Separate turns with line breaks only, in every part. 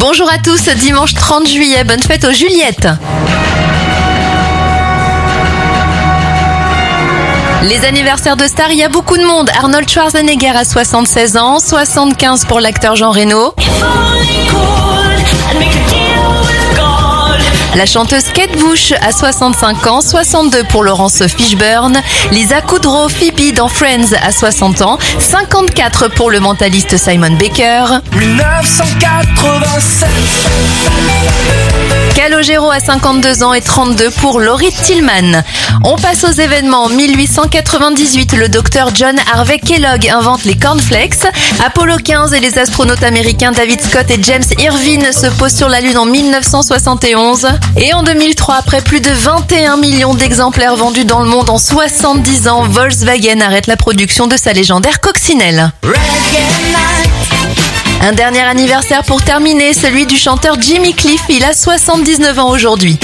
Bonjour à tous, dimanche 30 juillet, bonne fête aux Juliettes. Les anniversaires de stars, il y a beaucoup de monde. Arnold Schwarzenegger a 76 ans, 75 pour l'acteur Jean Reno. La chanteuse Kate Bush a 65 ans, 62 pour Laurence Fishburne. Lisa Kudrow, Phoebe dans Friends a 60 ans, 54 pour le mentaliste Simon Baker.
1987
Calogero a 52 ans et 32 pour Laurie Tillman. On passe aux événements. 1898, le docteur John Harvey Kellogg invente les cornflakes. Apollo 15 et les astronautes américains David Scott et James Irvine se posent sur la Lune en 1971. Et en 2003, après plus de 21 millions d'exemplaires vendus dans le monde en 70 ans, Volkswagen arrête la production de sa légendaire coccinelle. Un dernier anniversaire pour terminer, celui du chanteur Jimmy Cliff. Il a 79 ans aujourd'hui.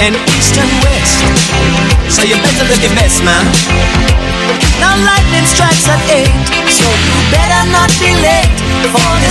And east and west. So you better look your best man. Now lightning strikes at eight, so you better not be late for this